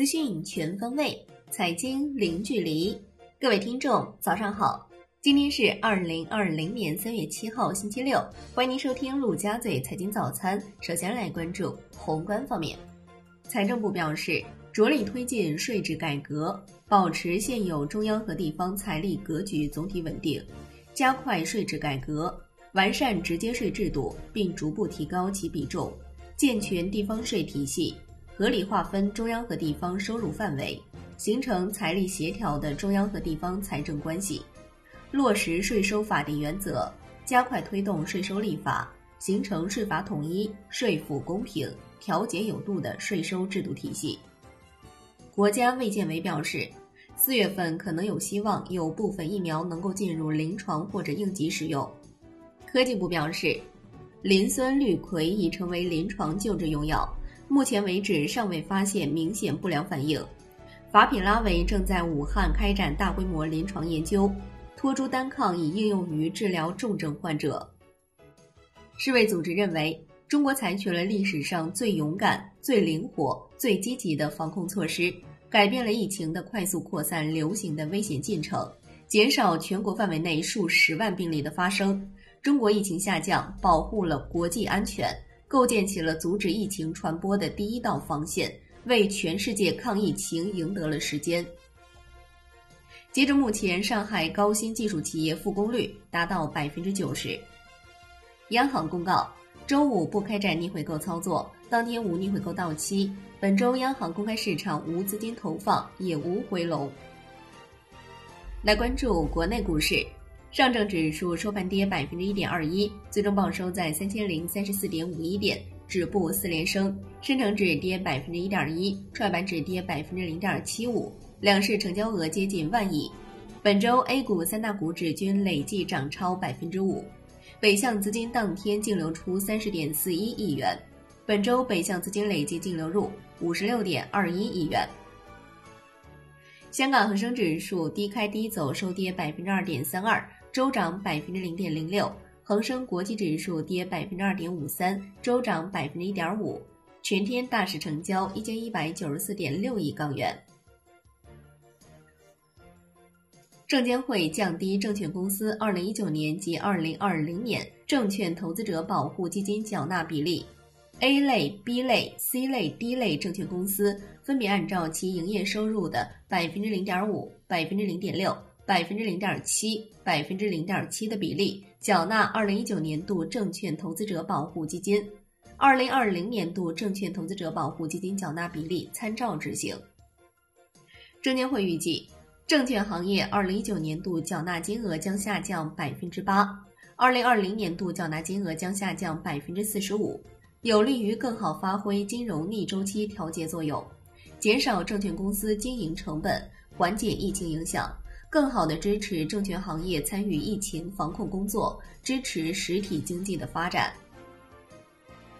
资讯全方位，财经零距离。各位听众，早上好！今天是二零二零年三月七号，星期六。欢迎您收听陆家嘴财经早餐。首先来关注宏观方面，财政部表示，着力推进税制改革，保持现有中央和地方财力格局总体稳定，加快税制改革，完善直接税制度，并逐步提高其比重，健全地方税体系。合理划分中央和地方收入范围，形成财力协调的中央和地方财政关系，落实税收法定原则，加快推动税收立法，形成税法统一、税负公平、调节有度的税收制度体系。国家卫健委表示，四月份可能有希望有部分疫苗能够进入临床或者应急使用。科技部表示，磷酸氯喹已成为临床救治用药。目前为止，尚未发现明显不良反应。法匹拉韦正在武汉开展大规模临床研究，托珠单抗已应用于治疗重症患者。世卫组织认为，中国采取了历史上最勇敢、最灵活、最积极的防控措施，改变了疫情的快速扩散、流行的危险进程，减少全国范围内数十万病例的发生。中国疫情下降，保护了国际安全。构建起了阻止疫情传播的第一道防线，为全世界抗疫情赢得了时间。截至目前，上海高新技术企业复工率达到百分之九十。央行公告，周五不开展逆回购操作，当天无逆回购到期。本周央行公开市场无资金投放，也无回笼。来关注国内股市。上证指数收盘跌百分之一点二一，最终报收在三千零三十四点五一点，止步四连升。深成指跌百分之一点一，创业板指跌百分之零点七五，两市成交额接近万亿。本周 A 股三大股指均累计涨超百分之五，北向资金当天净流出三十点四一亿元，本周北向资金累计净流入五十六点二一亿元。香港恒生指数低开低走，收跌百分之二点三二。周涨百分之零点零六，恒生国际指数跌百分之二点五三，周涨百分之一点五。全天大市成交一千一百九十四点六亿港元。证监会降低证券公司二零一九年及二零二零年证券投资者保护基金缴纳比例，A 类、B 类、C 类、D 类证券公司分别按照其营业收入的百分之零点五、百分之零点六。百分之零点七，百分之零点七的比例缴纳二零一九年度证券投资者保护基金，二零二零年度证券投资者保护基金缴纳比例参照执行。证监会预计，证券行业二零一九年度缴纳金额将下降百分之八，二零二零年度缴纳金额将下降百分之四十五，有利于更好发挥金融逆周期调节作用，减少证券公司经营成本，缓解疫情影响。更好地支持证券行业参与疫情防控工作，支持实体经济的发展。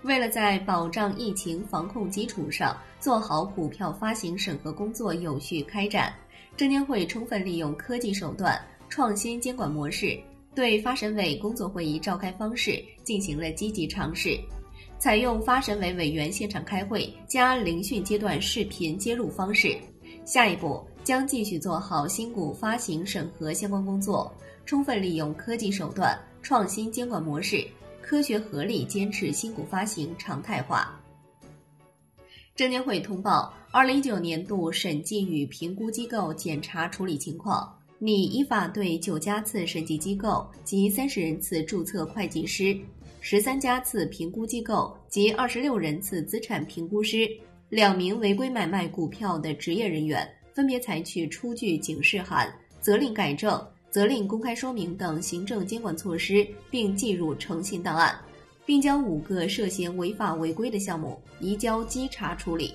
为了在保障疫情防控基础上做好股票发行审核工作有序开展，证监会充分利用科技手段、创新监管模式，对发审委工作会议召开方式进行了积极尝试，采用发审委委员现场开会加聆讯阶段视频接入方式。下一步。将继续做好新股发行审核相关工作，充分利用科技手段、创新监管模式，科学合理坚持新股发行常态化。证监会通报二零一九年度审计与评估机构检查处理情况，拟依法对九家次审计机构及三十人次注册会计师、十三家次评估机构及二十六人次资产评估师、两名违规买卖股票的职业人员。分别采取出具警示函、责令改正、责令公开说明等行政监管措施，并记入诚信档案，并将五个涉嫌违法违规的项目移交稽查处理。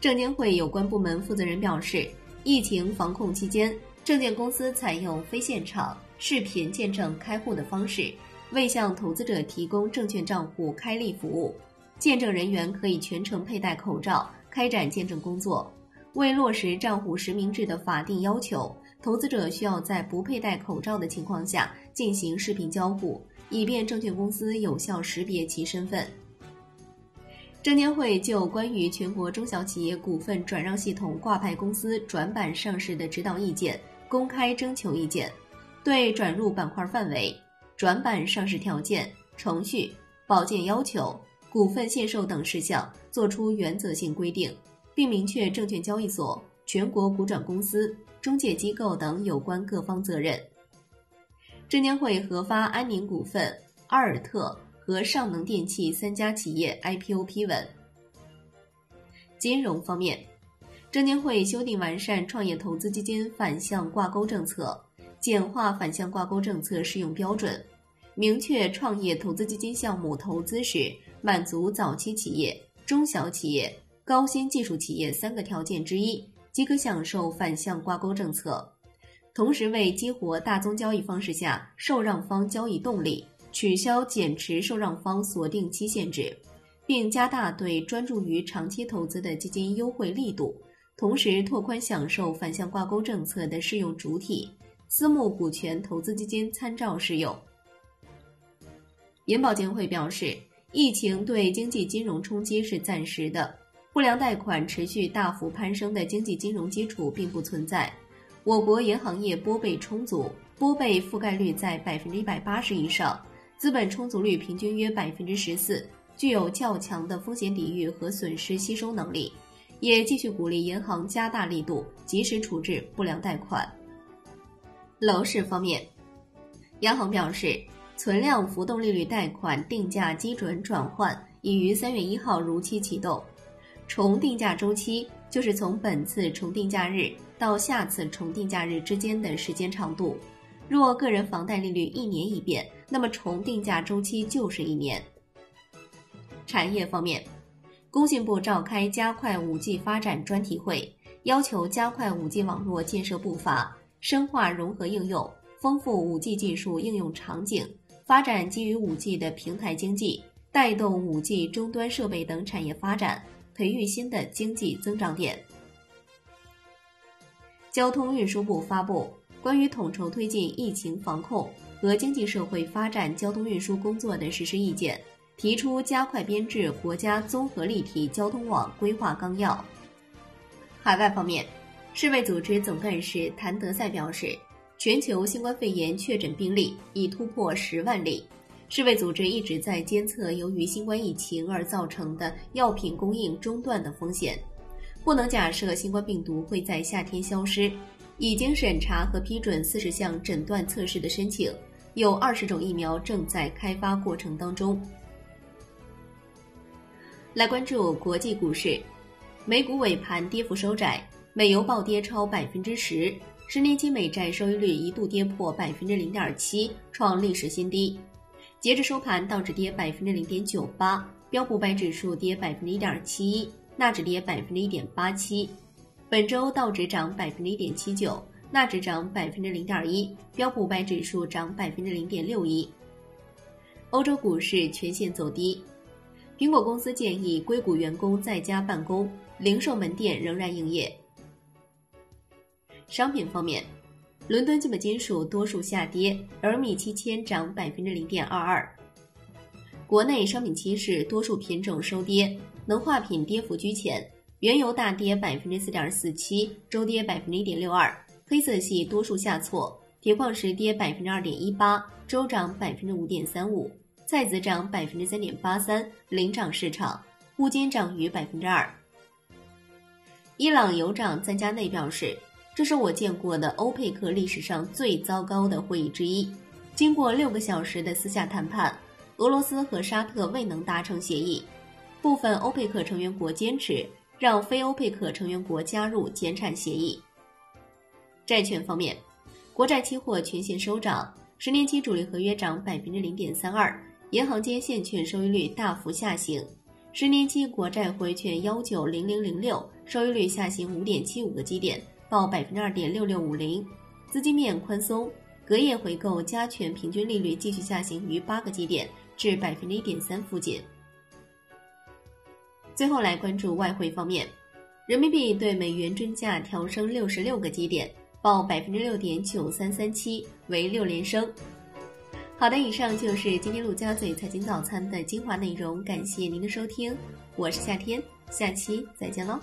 证监会有关部门负责人表示，疫情防控期间，证券公司采用非现场、视频见证开户的方式，为向投资者提供证券账户开立服务，见证人员可以全程佩戴口罩开展见证工作。为落实账户实名制的法定要求，投资者需要在不佩戴口罩的情况下进行视频交互，以便证券公司有效识别其身份。证监会就关于全国中小企业股份转让系统挂牌公司转板上市的指导意见公开征求意见，对转入板块范围、转板上市条件、程序、保荐要求、股份限售等事项作出原则性规定，并明确证券交易所、全国股转公司、中介机构等有关各方责任。证监会核发安宁股份、阿尔特。和上能电气三家企业 IPO 批文。金融方面，证监会修订完善创业投资基金反向挂钩政策，简化反向挂钩政策适用标准，明确创业投资基金项目投资时满足早期企业、中小企业、高新技术企业三个条件之一，即可享受反向挂钩政策。同时，为激活大宗交易方式下受让方交易动力。取消减持受让方锁定期限制，并加大对专注于长期投资的基金优惠力度，同时拓宽享受反向挂钩政策的适用主体，私募股权投资基金参照适用。银保监会表示，疫情对经济金融冲击是暂时的，不良贷款持续大幅攀升的经济金融基础并不存在。我国银行业拨备充足，拨备覆盖率在百分之一百八十以上。资本充足率平均约百分之十四，具有较强的风险抵御和损失吸收能力，也继续鼓励银行加大力度，及时处置不良贷款。楼市方面，央行表示，存量浮动利率贷款定价基准转换已于三月一号如期启动，重定价周期就是从本次重定价日到下次重定价日之间的时间长度。若个人房贷利率一年一变。那么重定价周期就是一年。产业方面，工信部召开加快五 G 发展专题会，要求加快五 G 网络建设步伐，深化融合应用，丰富五 G 技术应用场景，发展基于五 G 的平台经济，带动五 G 终端设备等产业发展，培育新的经济增长点。交通运输部发布关于统筹推进疫情防控。和经济社会发展交通运输工作的实施意见，提出加快编制国家综合立体交通网规划纲要。海外方面，世卫组织总干事谭德赛表示，全球新冠肺炎确诊病例已突破十万例。世卫组织一直在监测由于新冠疫情而造成的药品供应中断的风险，不能假设新冠病毒会在夏天消失。已经审查和批准四十项诊断测试的申请。有二十种疫苗正在开发过程当中。来关注国际股市，美股尾盘跌幅收窄，美油暴跌超百分之十，十年期美债收益率一度跌破百分之零点七，创历史新低。截至收盘，道指跌百分之零点九八，标普百指数跌百分之一点七一，纳指跌百分之一点八七。本周道指涨百分之一点七九。纳指涨百分之零点一，标普百指数涨百分之零点六一。欧洲股市全线走低，苹果公司建议硅谷员工在家办公，零售门店仍然营业。商品方面，伦敦基本金属多数下跌，而米七千涨百分之零点二二。国内商品期市多数品种收跌，能化品跌幅居前，原油大跌百分之四点四七，周跌百分之一点六二。黑色系多数下挫，铁矿石跌百分之二点一八，周涨百分之五点三五；菜籽涨百分之三点八三，领涨市场。钨金涨逾百分之二。伊朗油长赞加内表示，这是我见过的欧佩克历史上最糟糕的会议之一。经过六个小时的私下谈判，俄罗斯和沙特未能达成协议。部分欧佩克成员国坚持让非欧佩克成员国加入减产协议。债券方面，国债期货全线收涨，十年期主力合约涨百分之零点三二，银行间现券收益率大幅下行，十年期国债回券幺九零零零六收益率下行五点七五个基点，报百分之二点六六五零，资金面宽松，隔夜回购加权平均利率继续下行于八个基点至百分之一点三附近。最后来关注外汇方面，人民币对美元均价调升六十六个基点。报百分之六点九三三七，为六连升。好的，以上就是今天陆家嘴财经早餐的精华内容，感谢您的收听，我是夏天，下期再见喽。